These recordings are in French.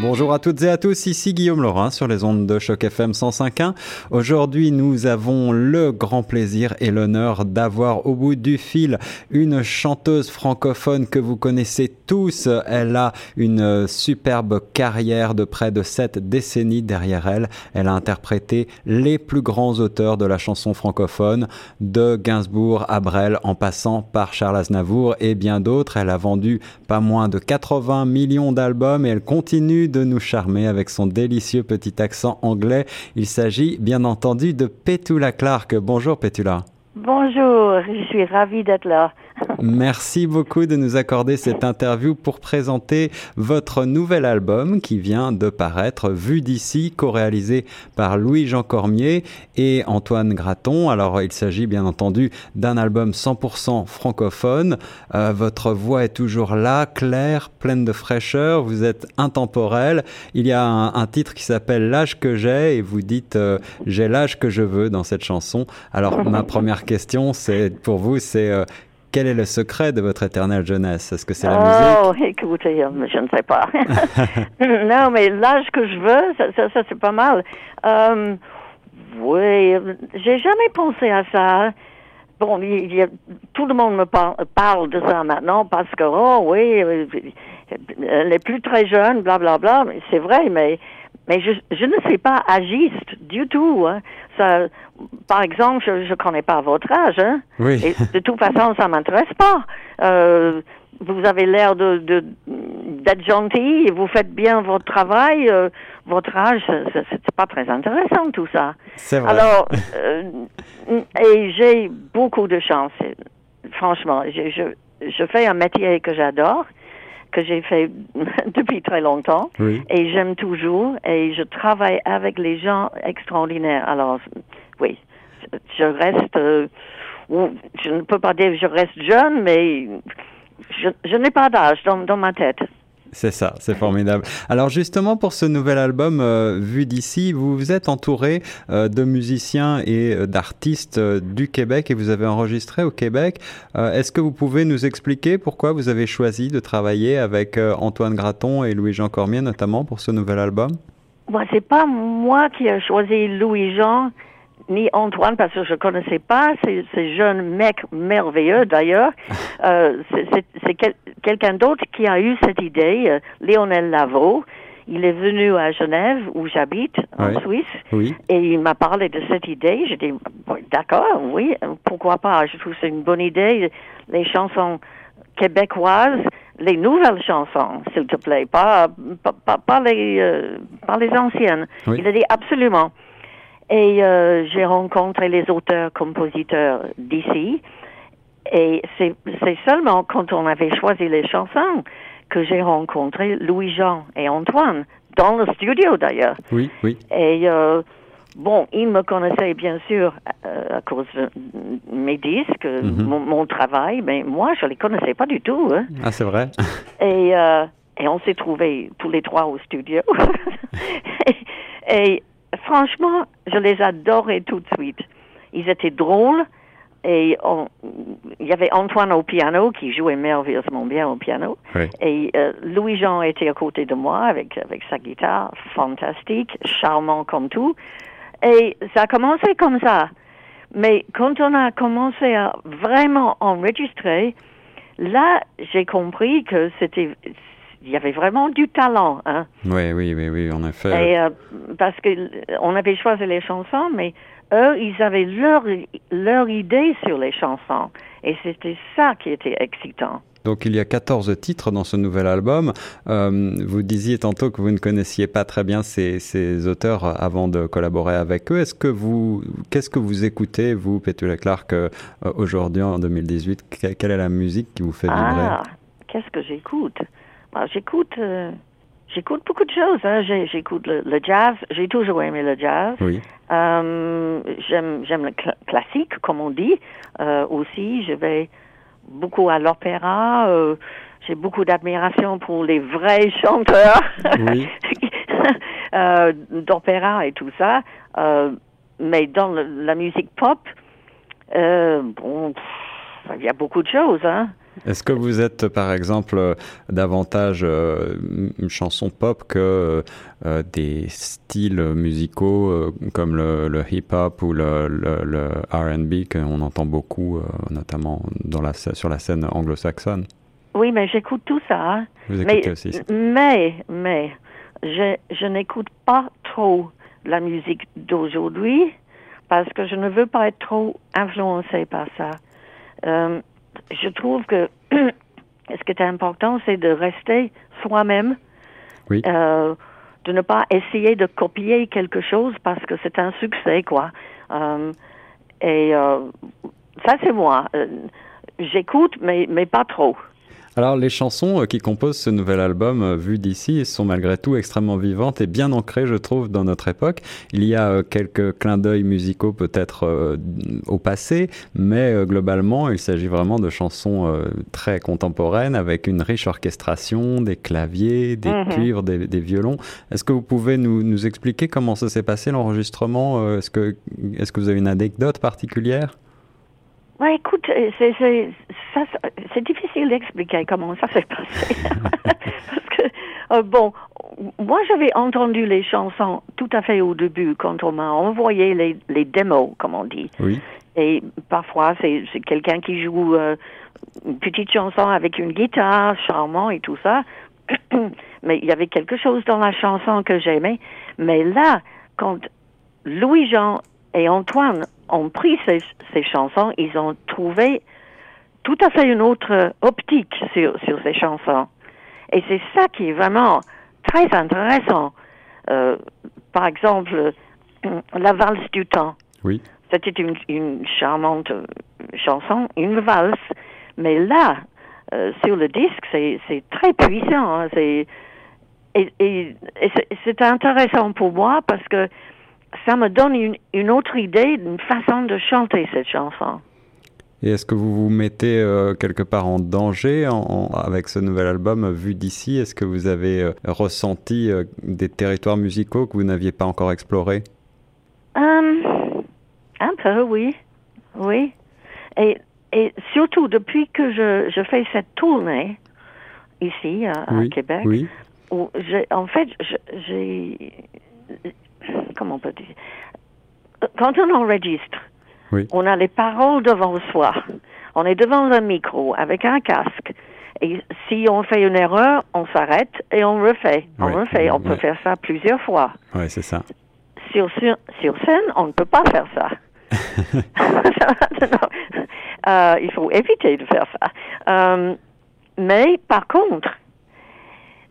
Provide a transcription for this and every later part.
Bonjour à toutes et à tous, ici Guillaume Laurin sur les ondes de Choc FM 105.1. Aujourd'hui, nous avons le grand plaisir et l'honneur d'avoir au bout du fil une chanteuse francophone que vous connaissez tous. Elle a une superbe carrière de près de sept décennies derrière elle. Elle a interprété les plus grands auteurs de la chanson francophone, de Gainsbourg à Brel en passant par Charles Aznavour et bien d'autres. Elle a vendu pas moins de 80 millions d'albums et elle continue de nous charmer avec son délicieux petit accent anglais. Il s'agit bien entendu de Petula Clark. Bonjour Petula. Bonjour, je suis ravie d'être là. Merci beaucoup de nous accorder cette interview pour présenter votre nouvel album qui vient de paraître, Vu d'ici, co-réalisé par Louis-Jean Cormier et Antoine Graton. Alors, il s'agit bien entendu d'un album 100% francophone. Euh, votre voix est toujours là, claire, pleine de fraîcheur. Vous êtes intemporel. Il y a un, titre qui s'appelle L'âge que j'ai et vous dites euh, J'ai l'âge que je veux dans cette chanson. Alors, ma première question, c'est pour vous, c'est euh, quel est le secret de votre éternelle jeunesse? Est-ce que c'est la musique? Oh, écoutez, je ne sais pas. non, mais l'âge que je veux, ça, ça, c'est pas mal. Euh, oui, j'ai jamais pensé à ça. Bon, il y a, tout le monde me parle, parle de ça maintenant parce que, oh oui, elle est plus très jeune, blablabla. Bla, bla. C'est vrai, mais mais je, je ne suis pas agiste du tout. Hein. Ça, par exemple, je ne connais pas votre âge. Hein? Oui. Et de toute façon, ça m'intéresse pas. Euh, vous avez l'air de, de d'être gentil et vous faites bien votre travail. Euh, votre âge, c'est pas très intéressant tout ça. C'est vrai. Alors, euh, et j'ai beaucoup de chance. Franchement, je, je, je fais un métier que j'adore que j'ai fait depuis très longtemps Oui. et j'aime toujours et je travaille avec les gens extraordinaires. Alors, oui, je reste, euh, je ne peux pas dire que je reste jeune, mais je, je n'ai pas d'âge dans, dans ma tête. C'est ça, c'est formidable. Alors justement pour ce nouvel album euh, vu d'ici, vous vous êtes entouré euh, de musiciens et euh, d'artistes du Québec et vous avez enregistré au Québec. Est-ce que vous pouvez nous expliquer pourquoi vous avez choisi de travailler avec Antoine Graton et Louis-Jean Cormier notamment pour ce nouvel album? Moi, c'est pas moi qui ai choisi Louis-Jean ni Antoine parce que je connaissais pas ces, ces jeunes mecs merveilleux d'ailleurs. Euh, c'est- c'est c'est quel- quelqu'un d'autre qui a eu cette idée, euh, Lionel Lavaux. Il est venu à Genève où j'habite en. Suisse Oui. et il m'a parlé de cette idée. J'ai dit Bon, d'accord, oui, pourquoi pas? Je trouve que c'est une bonne idée. Les chansons québécoises, les nouvelles chansons, s'il te plaît, pas pas, pas, pas les euh, pas les anciennes. Oui. Il a dit absolument. Et euh, j'ai rencontré les auteurs-compositeurs d'ici. Et c'est seulement quand on avait choisi les chansons que j'ai rencontré Louis-Jean et Antoine, dans le studio d'ailleurs. Oui, oui. Et euh, bon, ils me connaissaient bien sûr euh, à cause de mes disques, Mhm. mon, mon travail, mais moi, je les connaissais pas du tout. hein. Ah c'est vrai. Et, euh, et on s'est trouvés tous les trois au studio. et, et franchement, je les adorais tout de suite. Ils étaient drôles. Et on- il y avait Antoine au piano qui jouait merveilleusement bien au piano. Oui. Et euh, Louis-Jean était à côté de moi avec, avec sa guitare, fantastique, charmant comme tout. Et ça a commencé comme ça. Mais quand on a commencé à vraiment enregistrer, là, j'ai compris que c'était, il y avait vraiment du talent, hein. Oui, oui, oui, oui, en effet. Et euh, parce que on avait choisi les chansons, mais eux, ils avaient leur leur idée sur les chansons, et c'était ça qui était excitant. Donc il y a 14 titres dans ce nouvel album. Euh, vous disiez tantôt que vous ne connaissiez pas très bien ces, ces auteurs avant de collaborer avec eux. Est-ce que vous, qu'est-ce que vous écoutez, vous, Petula Clark, euh, aujourd'hui en 2018 Que- Quelle est la musique qui vous fait vibrer? Ah, qu'est-ce que j'écoute? Bah, J'écoute, euh, j'écoute beaucoup de choses. Hein. J'ai- J'écoute le, le jazz. J'ai toujours aimé le jazz. Oui, Euh, j'aime, j'aime le cl- classique, comme on dit. Euh, aussi, je vais beaucoup à l'opéra. j'ai beaucoup d'admiration pour les vrais chanteurs Oui. d'opéra et tout ça. Mais dans le- la musique pop, bon, il y a beaucoup de choses, hein. Est-ce que vous êtes, par exemple, davantage une chanson pop que des styles musicaux comme le, hip-hop ou le, le, R&B qu'on entend beaucoup, notamment dans la, sur la scène anglo-saxonne? Oui, mais j'écoute tout ça. Hein. Vous écoutez aussi Mais, mais, je, je n'écoute pas trop la musique d'aujourd'hui parce que je ne veux pas être trop influencée par ça. Je trouve que ce qui est important, c'est de rester soi-même, oui. euh, de ne pas essayer de copier quelque chose parce que c'est un succès, quoi. Euh, et euh, ça, c'est moi. J'écoute, mais, mais pas trop. Alors les chansons euh, qui composent ce nouvel album euh, vu d'ici sont malgré tout extrêmement vivantes et bien ancrées je trouve dans notre époque. Il y a euh, quelques clins d'œil musicaux peut-être au passé, mais globalement il s'agit vraiment de chansons très contemporaines avec une riche orchestration, des claviers, des mhm. cuivres, des, violons. Est-ce que vous pouvez nous, nous expliquer comment ça s'est passé l'enregistrement Est-ce que, est-ce que vous avez une anecdote particulière? Ouais, écoute, c'est, c'est, ça, c'est difficile d'expliquer comment ça s'est passé. Parce que, euh, bon, moi j'avais entendu les chansons tout à fait au début quand on m'a envoyé les, les démos, comme on dit. Oui. Et parfois c'est, c'est quelqu'un qui joue euh, une petite chanson avec une guitare charmant et tout ça. Mais il y avait quelque chose dans la chanson que j'aimais. Mais là, quand Louis-Jean et Antoine ont pris ces, ces, chansons, ils ont trouvé tout à fait une autre optique sur, sur ces chansons. Et c'est ça qui est vraiment très intéressant. Euh, par exemple, la valse du temps. Oui. C'était une, une, charmante chanson, une valse. Mais là, euh, sur le disque, c'est très puissant. Hein. C'est et, et, et c'est intéressant pour moi parce que ça me donne une, une autre idée d'une façon de chanter cette chanson. Et est-ce que vous vous mettez euh, quelque part en danger en, avec ce nouvel album euh, vu d'ici? Est-ce que vous avez euh, ressenti euh, des territoires musicaux que vous n'aviez pas encore explorés? Um, Un peu, oui. Oui. Et, et surtout, depuis que je, je fais cette tournée ici, à, oui, à Québec, oui. où en fait, j'ai comment on peut dire? Quand on enregistre, oui. on a les paroles devant soi. On est devant un micro avec un casque. Et si on fait une erreur, on s'arrête et on refait. On Ouais, refait. On peut ouais. faire ça plusieurs fois. Oui, c'est ça. Sur, sur, sur scène, on ne peut pas faire ça. Euh, il faut éviter de faire ça. Euh, mais par contre,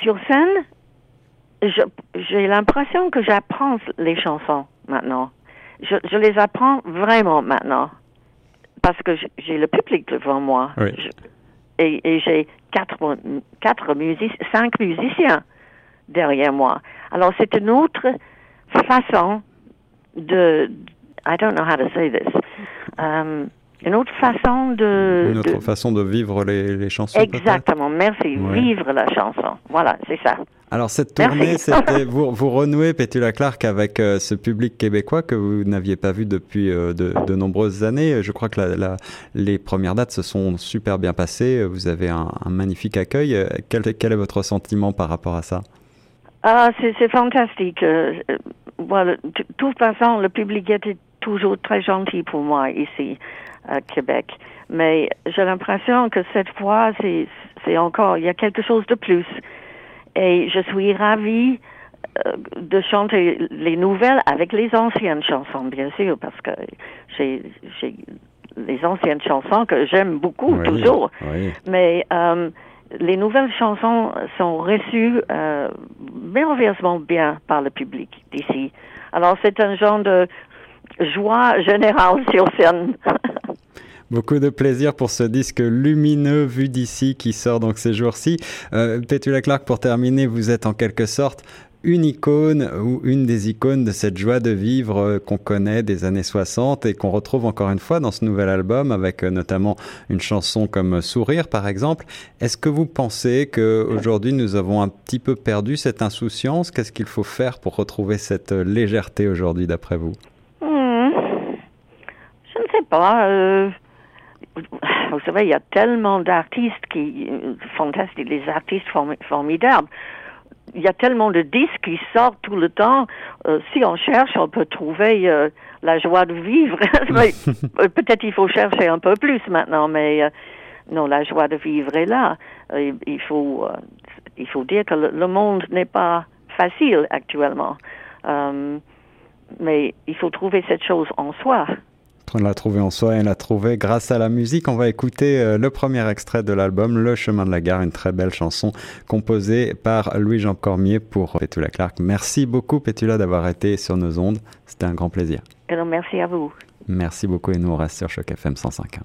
sur scène, j'ai l'impression que j'apprends les chansons maintenant. Je, je les apprends vraiment maintenant. Parce que j'ai le public devant moi. Oui. Je- et et j'ai quatre, quatre music, cinq musiciens derrière moi. Alors c'est une autre façon de, I don't know how to say this, um, une autre façon de, Une autre de- façon de vivre les, les chansons exactement, merci, Ouais. vivre la chanson. Voilà, c'est ça. Alors cette tournée, c'était vous, vous renouez Pétula Clark avec euh, ce public québécois que vous n'aviez pas vu depuis euh, de, de nombreuses années. Je crois que la, la- les premières dates se sont super bien passées. Vous avez un, un magnifique accueil. Quel, quel est votre sentiment par rapport à ça? Ah, c'est fantastique. Euh, voilà, de toute façon, le public était toujours très gentil pour moi ici à Québec. Mais j'ai l'impression que cette fois, c'est c'est encore, il y a quelque chose de plus. Et je suis ravie euh, de chanter les nouvelles avec les anciennes chansons, bien sûr, parce que j'ai j'ai les anciennes chansons que j'aime beaucoup Oui, toujours. Oui. Mais euh, les nouvelles chansons sont reçues euh, merveilleusement bien par le public d'ici. Alors c'est un genre de joie générale sur scène. Beaucoup de plaisir pour ce disque lumineux vu d'ici qui sort donc ces jours-ci. Euh, Pétula Clark, pour terminer, vous êtes en quelque sorte une icône ou une des icônes de cette joie de vivre euh, qu'on connaît des années 60 et qu'on retrouve encore une fois dans ce nouvel album avec euh, notamment une chanson comme Sourire par exemple. Est-ce que vous pensez que aujourd'hui nous avons un petit peu perdu cette insouciance? Qu'est-ce qu'il faut faire pour retrouver cette euh, légèreté aujourd'hui d'après vous? Hmm. Je ne sais pas. Vous savez, il y a tellement d'artistes qui fantastiques, les artistes formidables. Il y a tellement de disques qui sortent tout le temps. Euh, si on cherche, on peut trouver euh, la joie de vivre. Peut-être il faut chercher un peu plus maintenant, mais euh, non, la joie de vivre est là. il faut, il faut dire que le, monde n'est pas facile actuellement, mais il faut trouver cette chose en soi. On l'a trouvé en soi et l'a trouvé grâce à la musique. On va écouter euh, le premier extrait de l'album Le chemin de la gare, une très belle chanson composée par Louis-Jean Cormier pour Petula Clark. Merci beaucoup Petula d'avoir été sur nos ondes. C'était un grand plaisir. merci à vous. Merci beaucoup et nous on reste sur Choc FM 105.